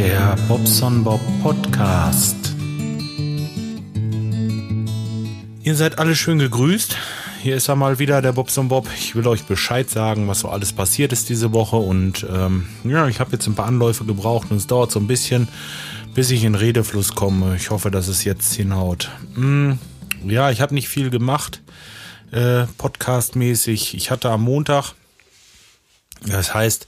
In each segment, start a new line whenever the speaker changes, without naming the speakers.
Der Bobson Bob Podcast. Ihr seid alle schön gegrüßt. Hier ist er mal wieder, der Bobson Bob. Ich will euch Bescheid sagen, was so alles passiert ist diese Woche. Und ähm, ja, ich habe jetzt ein paar Anläufe gebraucht und es dauert so ein bisschen, bis ich in Redefluss komme. Ich hoffe, dass es jetzt hinhaut. Hm, ja, ich habe nicht viel gemacht, äh, podcastmäßig. Ich hatte am Montag das heißt,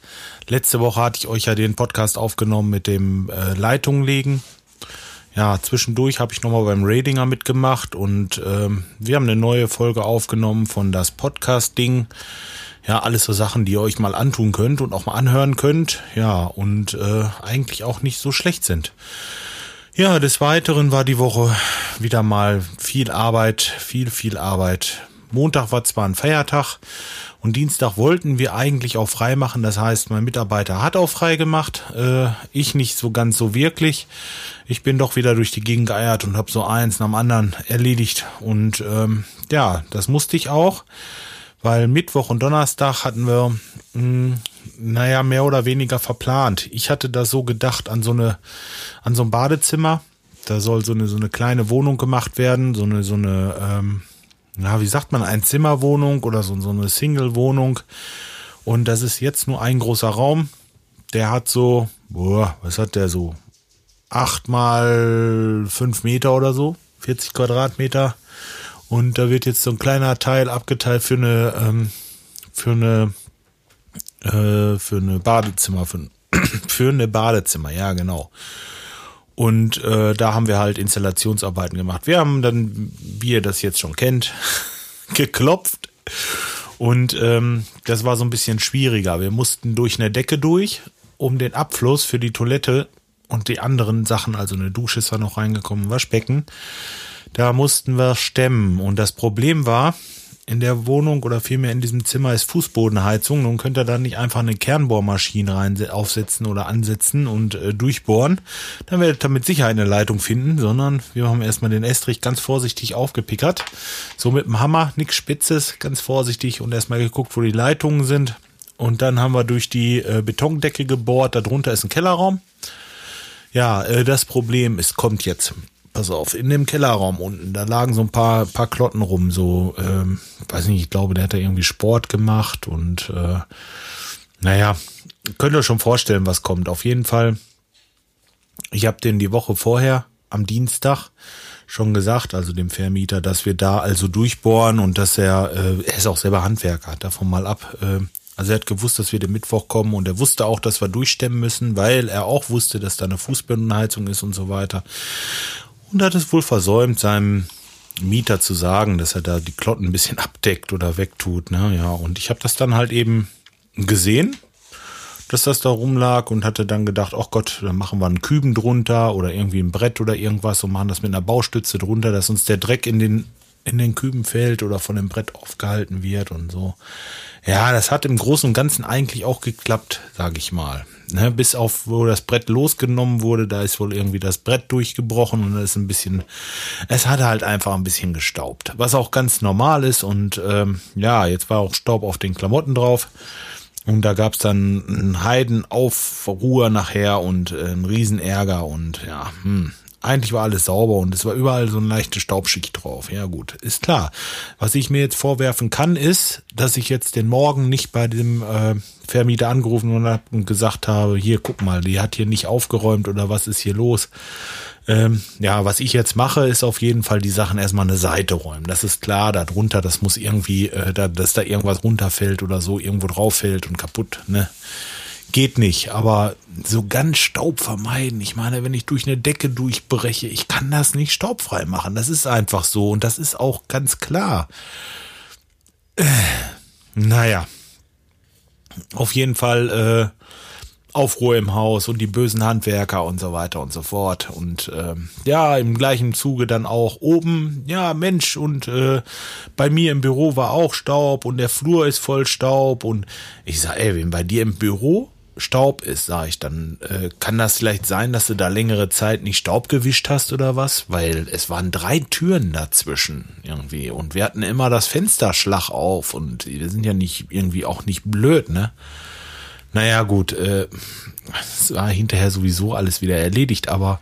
letzte Woche hatte ich euch ja den Podcast aufgenommen mit dem äh, Leitung legen. Ja, zwischendurch habe ich nochmal beim Radinger mitgemacht und ähm, wir haben eine neue Folge aufgenommen von das Podcast-Ding. Ja, alles so Sachen, die ihr euch mal antun könnt und auch mal anhören könnt. Ja, und äh, eigentlich auch nicht so schlecht sind. Ja, des Weiteren war die Woche wieder mal viel Arbeit, viel, viel Arbeit. Montag war zwar ein Feiertag und Dienstag wollten wir eigentlich auch frei machen. Das heißt, mein Mitarbeiter hat auch frei gemacht. Äh, ich nicht so ganz so wirklich. Ich bin doch wieder durch die Gegend geeiert und habe so eins nach dem anderen erledigt. Und ähm, ja, das musste ich auch, weil Mittwoch und Donnerstag hatten wir, mh, hm, naja, mehr oder weniger verplant. Ich hatte da so gedacht an so eine, an so ein Badezimmer. Da soll so eine, so eine kleine Wohnung gemacht werden, so eine, so eine, ähm, ja, wie sagt man, ein Zimmerwohnung oder so, so eine Single-Wohnung. Und das ist jetzt nur ein großer Raum. Der hat so, boah, was hat der so? Acht mal fünf Meter oder so, 40 Quadratmeter. Und da wird jetzt so ein kleiner Teil abgeteilt für eine, ähm, für eine, äh, für eine Badezimmer, für, für eine Badezimmer, ja, genau. Und äh, da haben wir halt Installationsarbeiten gemacht. Wir haben dann, wie ihr das jetzt schon kennt, geklopft. Und ähm, das war so ein bisschen schwieriger. Wir mussten durch eine Decke durch, um den Abfluss für die Toilette und die anderen Sachen, also eine Dusche ist da noch reingekommen, Waschbecken, da mussten wir stemmen. Und das Problem war, in der Wohnung oder vielmehr in diesem Zimmer ist Fußbodenheizung. Nun könnt ihr da nicht einfach eine Kernbohrmaschine rein aufsetzen oder ansetzen und äh, durchbohren. Dann werdet ihr mit Sicherheit eine Leitung finden, sondern wir haben erstmal den Estrich ganz vorsichtig aufgepickert. So mit dem Hammer, nichts Spitzes, ganz vorsichtig und erstmal geguckt, wo die Leitungen sind. Und dann haben wir durch die äh, Betondecke gebohrt. Darunter ist ein Kellerraum. Ja, äh, das Problem ist, kommt jetzt pass auf, in dem Kellerraum unten, da lagen so ein paar, paar Klotten rum, so, ähm, weiß nicht, ich glaube, der hat da irgendwie Sport gemacht und äh, naja, könnt ihr schon vorstellen, was kommt. Auf jeden Fall, ich habe den die Woche vorher, am Dienstag, schon gesagt, also dem Vermieter, dass wir da also durchbohren und dass er, äh, er ist auch selber Handwerker, davon mal ab, äh, also er hat gewusst, dass wir den Mittwoch kommen und er wusste auch, dass wir durchstemmen müssen, weil er auch wusste, dass da eine Fußbodenheizung ist und so weiter und hat es wohl versäumt, seinem Mieter zu sagen, dass er da die Klotten ein bisschen abdeckt oder wegtut. Ne? Ja, und ich habe das dann halt eben gesehen, dass das da rumlag und hatte dann gedacht, ach Gott, dann machen wir einen Küben drunter oder irgendwie ein Brett oder irgendwas und machen das mit einer Baustütze drunter, dass uns der Dreck in den in den Küben fällt oder von dem Brett aufgehalten wird und so. Ja, das hat im Großen und Ganzen eigentlich auch geklappt, sage ich mal. Ne, bis auf, wo das Brett losgenommen wurde, da ist wohl irgendwie das Brett durchgebrochen und da ist ein bisschen, es hatte halt einfach ein bisschen gestaubt. Was auch ganz normal ist und ähm, ja, jetzt war auch Staub auf den Klamotten drauf. Und da gab's dann einen Heidenaufruhr nachher und äh, einen Riesenärger und ja, hm, eigentlich war alles sauber und es war überall so eine leichte Staubschicht drauf. Ja gut, ist klar. Was ich mir jetzt vorwerfen kann, ist, dass ich jetzt den Morgen nicht bei dem äh, Vermieter angerufen und, und gesagt habe, hier guck mal, die hat hier nicht aufgeräumt oder was ist hier los. Ähm, ja, was ich jetzt mache, ist auf jeden Fall die Sachen erstmal eine Seite räumen. Das ist klar, da drunter, das muss irgendwie, äh, da, dass da irgendwas runterfällt oder so, irgendwo drauf fällt und kaputt, ne? Geht nicht, aber so ganz Staub vermeiden. Ich meine, wenn ich durch eine Decke durchbreche, ich kann das nicht staubfrei machen. Das ist einfach so und das ist auch ganz klar. Äh, naja, auf jeden Fall äh, Aufruhr im Haus und die bösen Handwerker und so weiter und so fort. Und äh, ja, im gleichen Zuge dann auch oben, ja, Mensch, und äh, bei mir im Büro war auch Staub und der Flur ist voll Staub. Und ich sag, ey, wenn bei dir im Büro Staub ist, sage ich dann, äh, kann das vielleicht sein, dass du da längere Zeit nicht Staub gewischt hast oder was? Weil es waren drei Türen dazwischen irgendwie und wir hatten immer das Fensterschlag auf und wir sind ja nicht irgendwie auch nicht blöd, ne? Naja, gut, äh, es war hinterher sowieso alles wieder erledigt, aber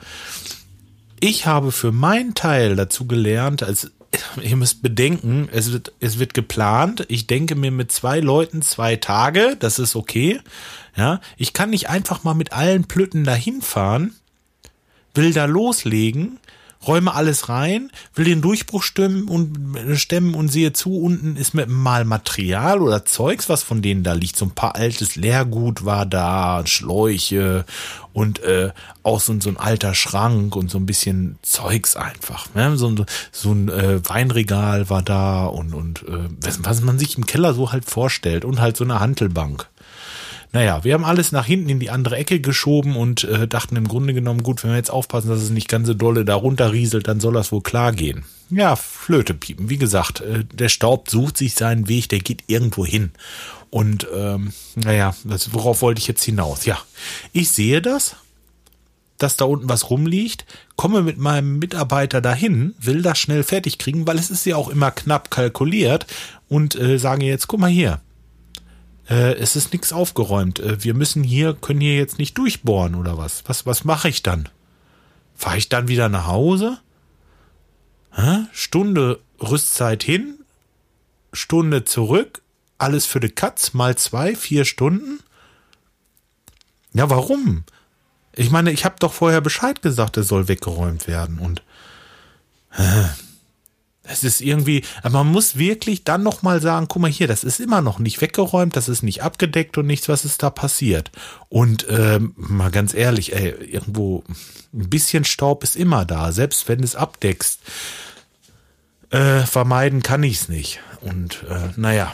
ich habe für meinen Teil dazu gelernt, als ihr müsst bedenken, es wird, es wird geplant. Ich denke mir mit zwei Leuten zwei Tage, das ist okay. Ja, ich kann nicht einfach mal mit allen Plütten dahin fahren, will da loslegen, räume alles rein, will den Durchbruch stemmen und, stemmen und sehe zu, unten ist mit mal Material oder Zeugs, was von denen da liegt. So ein paar altes Leergut war da, Schläuche und äh, auch so, so ein alter Schrank und so ein bisschen Zeugs einfach. Ne? So, so ein äh, Weinregal war da und, und äh, was, was man sich im Keller so halt vorstellt und halt so eine Hantelbank. Naja, wir haben alles nach hinten in die andere Ecke geschoben und äh, dachten im Grunde genommen, gut, wenn wir jetzt aufpassen, dass es nicht ganz so dolle da runterrieselt, dann soll das wohl klar gehen. Ja, Flöte piepen. Wie gesagt, äh, der Staub sucht sich seinen Weg, der geht irgendwo hin. Und ähm, naja, das, worauf wollte ich jetzt hinaus? Ja, ich sehe das, dass da unten was rumliegt, komme mit meinem Mitarbeiter dahin, will das schnell fertig kriegen, weil es ist ja auch immer knapp kalkuliert und äh, sage jetzt, guck mal hier, äh, es ist nichts aufgeräumt. Äh, wir müssen hier, können hier jetzt nicht durchbohren oder was? Was, was mache ich dann? Fahre ich dann wieder nach Hause? Hä? Stunde Rüstzeit hin, Stunde zurück, alles für die Katz, mal zwei, vier Stunden? Ja, warum? Ich meine, ich habe doch vorher Bescheid gesagt, es soll weggeräumt werden und. Hä? Es ist irgendwie, man muss wirklich dann nochmal sagen, guck mal hier, das ist immer noch nicht weggeräumt, das ist nicht abgedeckt und nichts, was ist da passiert. Und ähm, mal ganz ehrlich, ey, irgendwo ein bisschen Staub ist immer da, selbst wenn es abdeckst. Äh, vermeiden kann ich es nicht. Und äh, naja,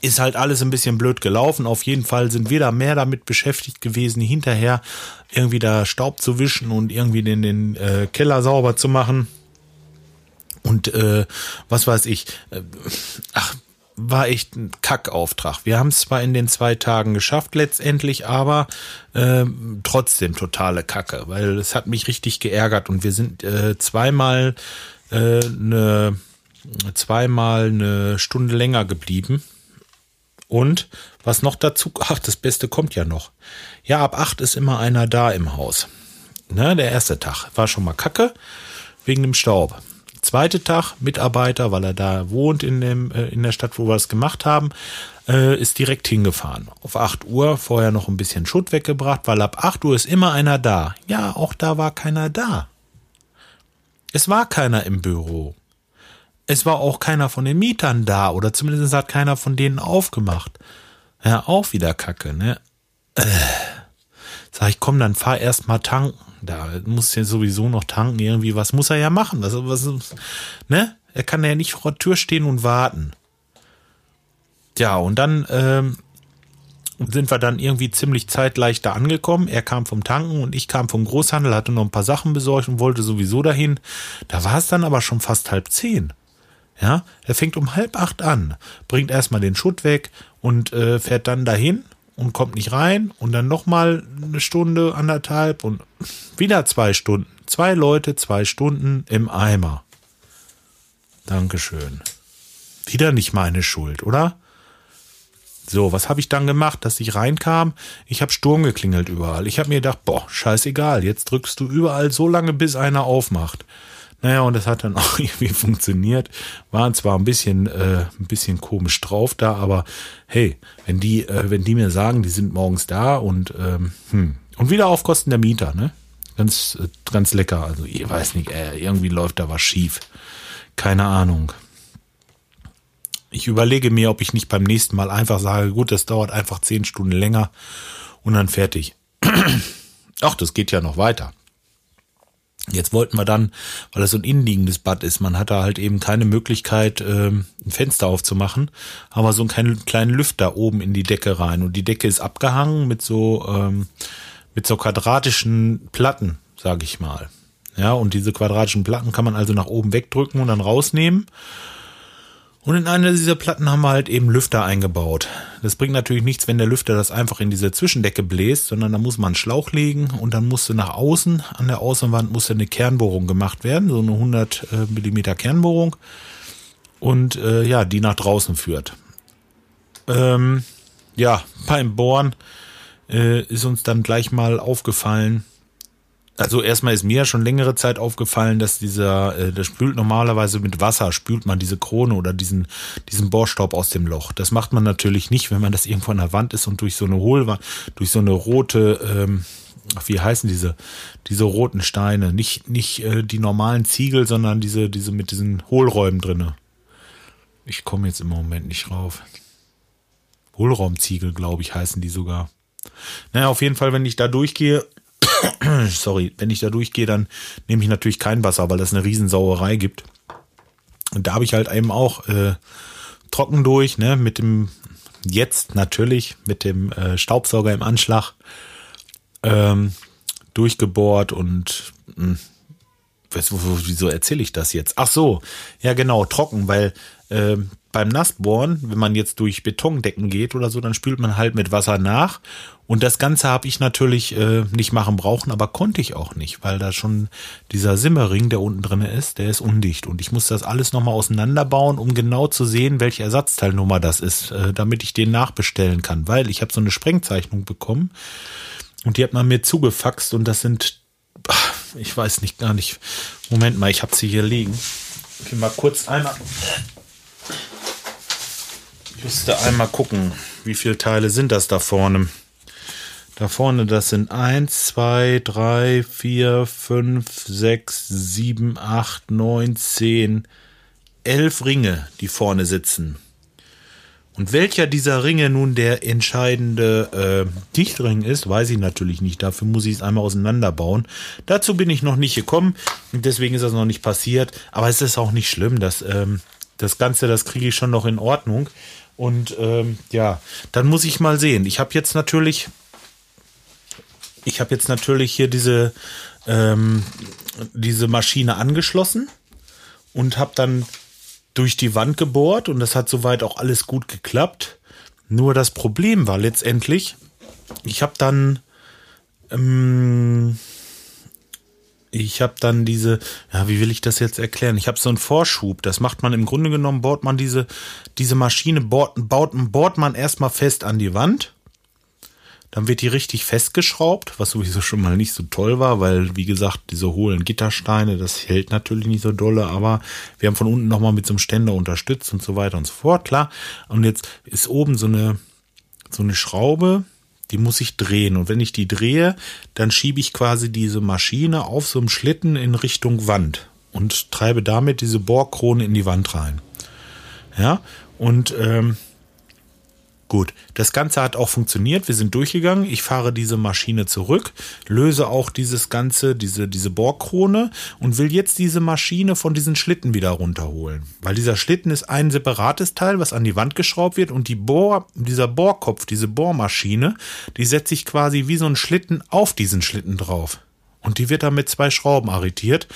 ist halt alles ein bisschen blöd gelaufen. Auf jeden Fall sind wir da mehr damit beschäftigt gewesen, hinterher irgendwie da Staub zu wischen und irgendwie den, den äh, Keller sauber zu machen. Und äh, was weiß ich, äh, ach, war echt ein Kackauftrag. Wir haben es zwar in den zwei Tagen geschafft letztendlich, aber äh, trotzdem totale Kacke, weil es hat mich richtig geärgert und wir sind äh, zweimal äh, eine zweimal eine Stunde länger geblieben. Und was noch dazu, ach, das Beste kommt ja noch. Ja, ab acht ist immer einer da im Haus. Ne, der erste Tag war schon mal Kacke wegen dem Staub. Zweite Tag, Mitarbeiter, weil er da wohnt in, dem, äh, in der Stadt, wo wir es gemacht haben, äh, ist direkt hingefahren. Auf 8 Uhr vorher noch ein bisschen Schutt weggebracht, weil ab 8 Uhr ist immer einer da. Ja, auch da war keiner da. Es war keiner im Büro. Es war auch keiner von den Mietern da oder zumindest hat keiner von denen aufgemacht. Ja, auch wieder Kacke, ne? Äh. Sag ich, komm, dann fahr erst mal tanken. Da muss ja sowieso noch tanken, irgendwie, was muss er ja machen? Was, was, ne? Er kann ja nicht vor der Tür stehen und warten. Ja, und dann ähm, sind wir dann irgendwie ziemlich zeitgleich da angekommen. Er kam vom Tanken und ich kam vom Großhandel, hatte noch ein paar Sachen besorgt und wollte sowieso dahin. Da war es dann aber schon fast halb zehn. Ja, er fängt um halb acht an, bringt erstmal den Schutt weg und äh, fährt dann dahin und kommt nicht rein und dann nochmal eine Stunde, anderthalb und wieder zwei Stunden. Zwei Leute, zwei Stunden im Eimer. Dankeschön. Wieder nicht meine Schuld, oder? So, was habe ich dann gemacht, dass ich reinkam? Ich habe Sturm geklingelt überall. Ich habe mir gedacht, boah, scheißegal, jetzt drückst du überall so lange, bis einer aufmacht. Naja, und das hat dann auch irgendwie funktioniert. Waren zwar ein bisschen, äh, ein bisschen komisch drauf da, aber hey, wenn die, äh, wenn die mir sagen, die sind morgens da und, ähm, hm. und wieder auf Kosten der Mieter, ne? Ganz, äh, ganz lecker. Also, ich weiß nicht, äh, irgendwie läuft da was schief. Keine Ahnung. Ich überlege mir, ob ich nicht beim nächsten Mal einfach sage, gut, das dauert einfach zehn Stunden länger und dann fertig. Ach, das geht ja noch weiter. Jetzt wollten wir dann, weil das so ein innenliegendes Bad ist, man hat da halt eben keine Möglichkeit, ähm, ein Fenster aufzumachen, aber so einen kleinen, Lüfter oben in die Decke rein. Und die Decke ist abgehangen mit so, ähm, mit so quadratischen Platten, sage ich mal. Ja, und diese quadratischen Platten kann man also nach oben wegdrücken und dann rausnehmen. Und in einer dieser Platten haben wir halt eben Lüfter eingebaut. Das bringt natürlich nichts, wenn der Lüfter das einfach in diese Zwischendecke bläst, sondern da muss man einen Schlauch legen und dann musste nach außen, an der Außenwand musste eine Kernbohrung gemacht werden, so eine 100 äh, Millimeter Kernbohrung und äh, ja, die nach draußen führt. Ähm, ja, beim Bohren äh, ist uns dann gleich mal aufgefallen, also erstmal ist mir schon längere Zeit aufgefallen, dass dieser, äh, das spült normalerweise mit Wasser, spült man diese Krone oder diesen, diesen Bohrstaub aus dem Loch. Das macht man natürlich nicht, wenn man das irgendwo an der Wand ist und durch so eine Hohlwand, durch so eine rote, ähm, wie heißen diese, diese roten Steine, nicht, nicht äh, die normalen Ziegel, sondern diese, diese mit diesen Hohlräumen drinne. Ich komme jetzt im Moment nicht rauf. Hohlraumziegel, glaube ich, heißen die sogar. Naja, auf jeden Fall, wenn ich da durchgehe, sorry, wenn ich da durchgehe, dann nehme ich natürlich kein Wasser, weil das eine Riesensauerei gibt. Und da habe ich halt eben auch äh, trocken durch, ne, mit dem, jetzt natürlich, mit dem äh, Staubsauger im Anschlag ähm, durchgebohrt und mh, hm, wieso erzähle ich das jetzt? Ach so, ja genau, trocken, weil äh, beim Nassbohren, wenn man jetzt durch Betondecken geht oder so, dann spült man halt mit Wasser nach. Und das Ganze habe ich natürlich äh, nicht machen brauchen, aber konnte ich auch nicht, weil da schon dieser Simmering, der unten drin ist, der ist undicht. Und ich muss das alles nochmal auseinanderbauen, um genau zu sehen, welche Ersatzteilnummer das ist, äh, damit ich den nachbestellen kann. Weil ich habe so eine Sprengzeichnung bekommen und die hat man mir zugefaxt und das sind, ach, ich weiß nicht gar nicht. Moment mal, ich habe sie hier liegen. Will mal kurz einmal müsste einmal gucken, wie viele Teile sind das da vorne. Da vorne, das sind 1, 2, 3, 4, 5, 6, 7, 8, 9, 10, 11 Ringe, die vorne sitzen. Und welcher dieser Ringe nun der entscheidende äh, Dichtring ist, weiß ich natürlich nicht. Dafür muss ich es einmal auseinanderbauen. Dazu bin ich noch nicht gekommen deswegen ist das noch nicht passiert. Aber es ist auch nicht schlimm. dass ähm, das Ganze, das kriege ich schon noch in Ordnung. Und ähm, ja, dann muss ich mal sehen. Ich habe jetzt natürlich, ich habe jetzt natürlich hier diese ähm, diese Maschine angeschlossen und habe dann durch die Wand gebohrt und das hat soweit auch alles gut geklappt. Nur das Problem war letztendlich, ich habe dann ähm, ich habe dann diese, ja, wie will ich das jetzt erklären? Ich habe so einen Vorschub. Das macht man im Grunde genommen, baut man diese, diese Maschine, baut, baut, baut man erstmal fest an die Wand. Dann wird die richtig festgeschraubt, was sowieso schon mal nicht so toll war, weil, wie gesagt, diese hohlen Gittersteine, das hält natürlich nicht so dolle, aber wir haben von unten nochmal mit so einem Ständer unterstützt und so weiter und so fort, klar. Und jetzt ist oben so eine, so eine Schraube, die muss ich drehen. Und wenn ich die drehe, dann schiebe ich quasi diese Maschine auf so einem Schlitten in Richtung Wand und treibe damit diese Bohrkrone in die Wand rein. Ja, und ähm, Gut, das Ganze hat auch funktioniert. Wir sind durchgegangen. Ich fahre diese Maschine zurück, löse auch dieses Ganze, diese, diese Bohrkrone und will jetzt diese Maschine von diesen Schlitten wieder runterholen. Weil dieser Schlitten ist ein separates Teil, was an die Wand geschraubt wird und die Bohr, dieser Bohrkopf, diese Bohrmaschine, die setze ich quasi wie so ein Schlitten auf diesen Schlitten drauf. Und die wird dann mit zwei Schrauben arretiert.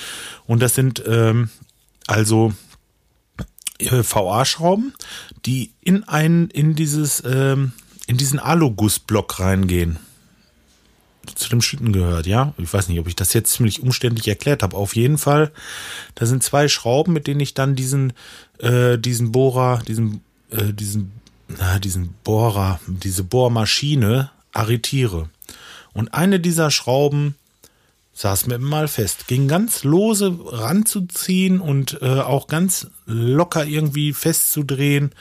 Und das sind ähm, also äh, VA-Schrauben, die in ein, in dieses, ähm, in diesen Alugussblock reingehen. Zu dem Schlitten gehört, ja. Ich weiß nicht, ob ich das jetzt ziemlich umständlich erklärt habe. Auf jeden Fall, da sind zwei Schrauben, mit denen ich dann diesen, äh, diesen Bohrer, diesen, äh, diesen, na, diesen Bohrer, diese Bohrmaschine arretiere. Und eine dieser Schrauben saß mir mal fest. Ging ganz lose ranzuziehen und äh, auch ganz locker irgendwie festzudrehen.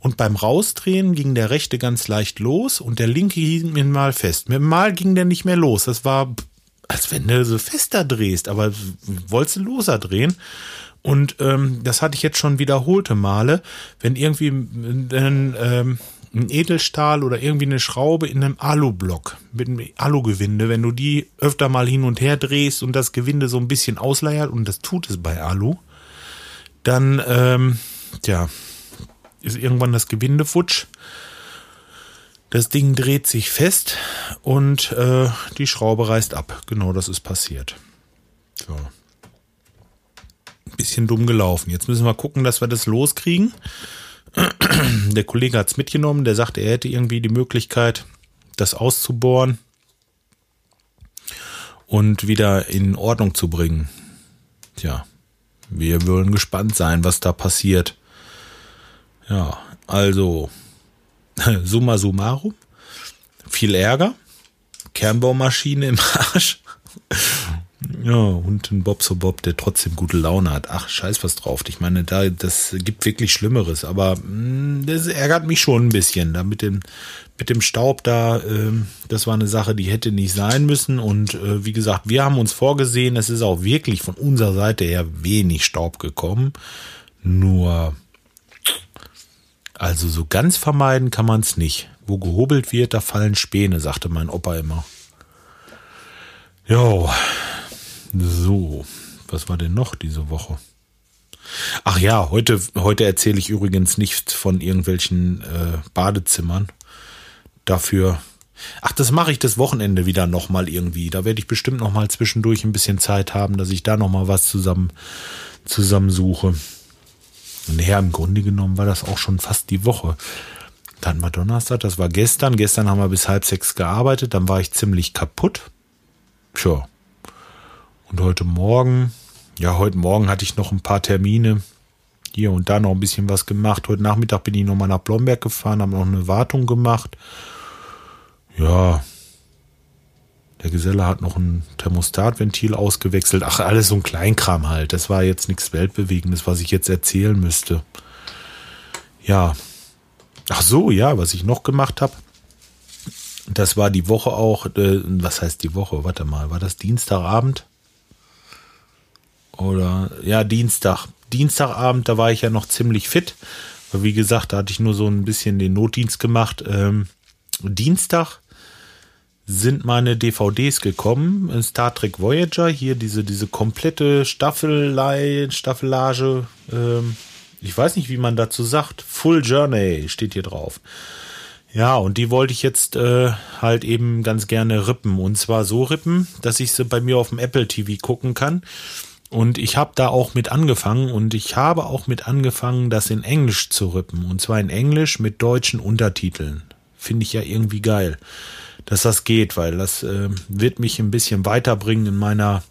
Und beim Rausdrehen ging der rechte ganz leicht los und der linke hielt mir mal fest. Mit Mal ging der nicht mehr los. Das war, als wenn du so fester drehst, aber wolltest du loser drehen. Und ähm, das hatte ich jetzt schon wiederholte Male, wenn irgendwie ein, ähm, ein Edelstahl oder irgendwie eine Schraube in einem Alublock mit einem Alugewinde, wenn du die öfter mal hin und her drehst und das Gewinde so ein bisschen ausleiert, und das tut es bei Alu, dann, ähm, ja, ist irgendwann das Gewinde futsch. Das Ding dreht sich fest und äh, die Schraube reißt ab. Genau das ist passiert. So. Ein bisschen dumm gelaufen. Jetzt müssen wir gucken, dass wir das loskriegen. Der Kollege hat es mitgenommen, der sagte, er hätte irgendwie die Möglichkeit, das auszubohren und wieder in Ordnung zu bringen. Tja, wir würden gespannt sein, was da passiert. Ja, also summa summarum, viel Ärger, Kernbaumaschine im Arsch. Ja, und ein Bob so Bob, der trotzdem gute Laune hat. Ach, scheiß was drauf. Ich meine, da, das gibt wirklich Schlimmeres, aber mh, hm, das ärgert mich schon ein bisschen. Da mit dem, mit dem Staub da, äh, das war eine Sache, die hätte nicht sein müssen. Und äh, wie gesagt, wir haben uns vorgesehen, es ist auch wirklich von unserer Seite her wenig Staub gekommen. Nur, also so ganz vermeiden kann man es nicht. Wo gehobelt wird, da fallen Späne, sagte mein Opa immer. Jo, so, was war denn noch diese Woche? Ach ja, heute, heute erzähle ich übrigens nicht von irgendwelchen äh, Badezimmern. Dafür. Ach, das mache ich das Wochenende wieder nochmal irgendwie. Da werde ich bestimmt nochmal zwischendurch ein bisschen Zeit haben, dass ich da nochmal was zusammen zusammensuche. Und ja, im Grunde genommen war das auch schon fast die Woche. Dann war Donnerstag, das war gestern. Gestern haben wir bis halb sechs gearbeitet, dann war ich ziemlich kaputt. Tja. Und heute Morgen, ja, heute Morgen hatte ich noch ein paar Termine. Hier und da noch ein bisschen was gemacht. Heute Nachmittag bin ich nochmal nach Blomberg gefahren, habe noch eine Wartung gemacht. Ja, der Geselle hat noch ein Thermostatventil ausgewechselt. Ach, alles so ein Kleinkram halt. Das war jetzt nichts Weltbewegendes, was ich jetzt erzählen müsste. Ja. Ach so, ja, was ich noch gemacht habe. Das war die Woche auch, äh, was heißt die Woche? Warte mal, war das Dienstagabend? Oder, ja, Dienstag. Dienstagabend, da war ich ja noch ziemlich fit. Weil, wie gesagt, da hatte ich nur so ein bisschen den Notdienst gemacht. Ähm, Dienstag sind meine DVDs gekommen. Star Trek Voyager, hier diese, diese komplette Staffelei, Staffelage. Ähm, ich weiß nicht, wie man dazu sagt. Full Journey steht hier drauf. Ja, und die wollte ich jetzt äh, halt eben ganz gerne rippen. Und zwar so rippen, dass ich sie bei mir auf dem Apple TV gucken kann. Und ich habe da auch mit angefangen und ich habe auch mit angefangen, das in Englisch zu rippen. Und zwar in Englisch mit deutschen Untertiteln. Finde ich ja irgendwie geil dass das geht, weil das äh, wird mich ein bisschen weiterbringen in meiner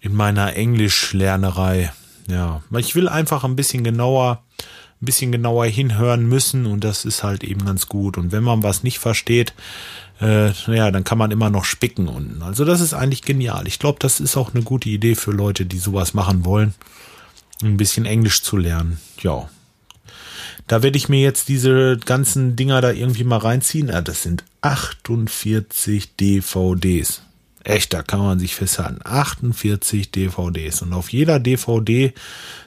in meiner Englischlernerei. Ja, weil ich will einfach ein bisschen genauer ein bisschen genauer hinhören müssen und das ist halt eben ganz gut. Und wenn man was nicht versteht, äh, ja, dann kann man immer noch spicken unten. Also das ist eigentlich genial. Ich glaube, das ist auch eine gute Idee für Leute, die sowas machen wollen, ein bisschen Englisch zu lernen. Ja, da werde ich mir jetzt diese ganzen Dinger da irgendwie mal reinziehen. Ja, das sind 48 DVDs. Echt, da kann man sich festhalten. 48 DVDs. Und auf jeder DVD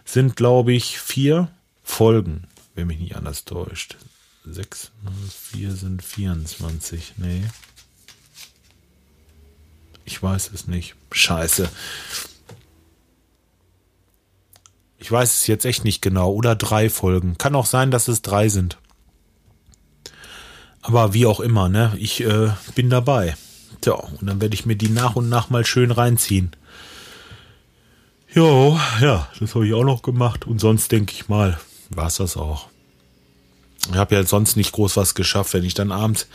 sind, glaube ich, vier Folgen, wenn mich nicht anders täuscht. 6 4 sind 24. Nee. Ich weiß es nicht. Scheiße. Ich weiß es jetzt echt nicht genau. Oder drei Folgen. Kann auch sein, dass es drei sind. Aber wie auch immer, ne? Ich äh, bin dabei. Tja, und dann werde ich mir die nach und nach mal schön reinziehen. Jo, ja, das habe ich auch noch gemacht. Und sonst denke ich mal, war es das auch. Ich habe ja sonst nicht groß was geschafft, wenn ich dann abends,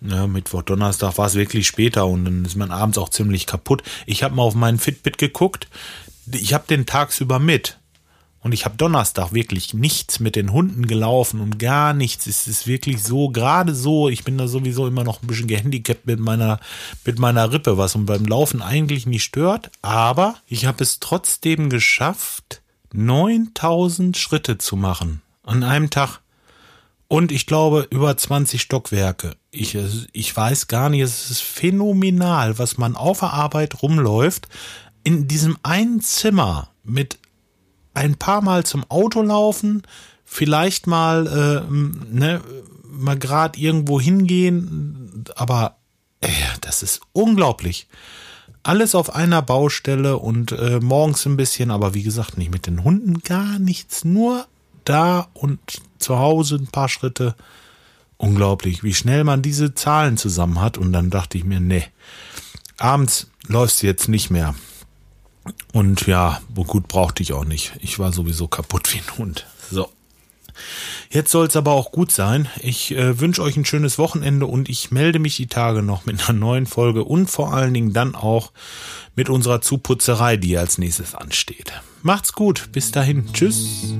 ja, Mittwoch, Donnerstag war es wirklich später und dann ist man abends auch ziemlich kaputt. Ich habe mal auf meinen Fitbit geguckt. Ich habe den tagsüber mit. Und ich habe Donnerstag wirklich nichts mit den Hunden gelaufen und gar nichts. Es ist wirklich so, gerade so, ich bin da sowieso immer noch ein bisschen gehandicapt mit meiner, mit meiner Rippe, was uns beim Laufen eigentlich nicht stört. Aber ich habe es trotzdem geschafft, 9000 Schritte zu machen an einem Tag. Und ich glaube, über 20 Stockwerke. Ich, ich weiß gar nicht, es ist phänomenal, was man auf der Arbeit rumläuft. In diesem einen Zimmer mit ein paar Mal zum Auto laufen, vielleicht mal, äh, ne, mal gerade irgendwo hingehen, aber äh, das ist unglaublich. Alles auf einer Baustelle und äh, morgens ein bisschen, aber wie gesagt, nicht mit den Hunden, gar nichts, nur da und zu Hause ein paar Schritte. Unglaublich, wie schnell man diese Zahlen zusammen hat. Und dann dachte ich mir, nee, abends läufst du jetzt nicht mehr. Und ja, gut brauchte ich auch nicht. Ich war sowieso kaputt wie ein Hund. So. Jetzt soll es aber auch gut sein. Ich äh, wünsche euch ein schönes Wochenende und ich melde mich die Tage noch mit einer neuen Folge und vor allen Dingen dann auch mit unserer Zuputzerei, die als nächstes ansteht. Macht's gut. Bis dahin. Tschüss.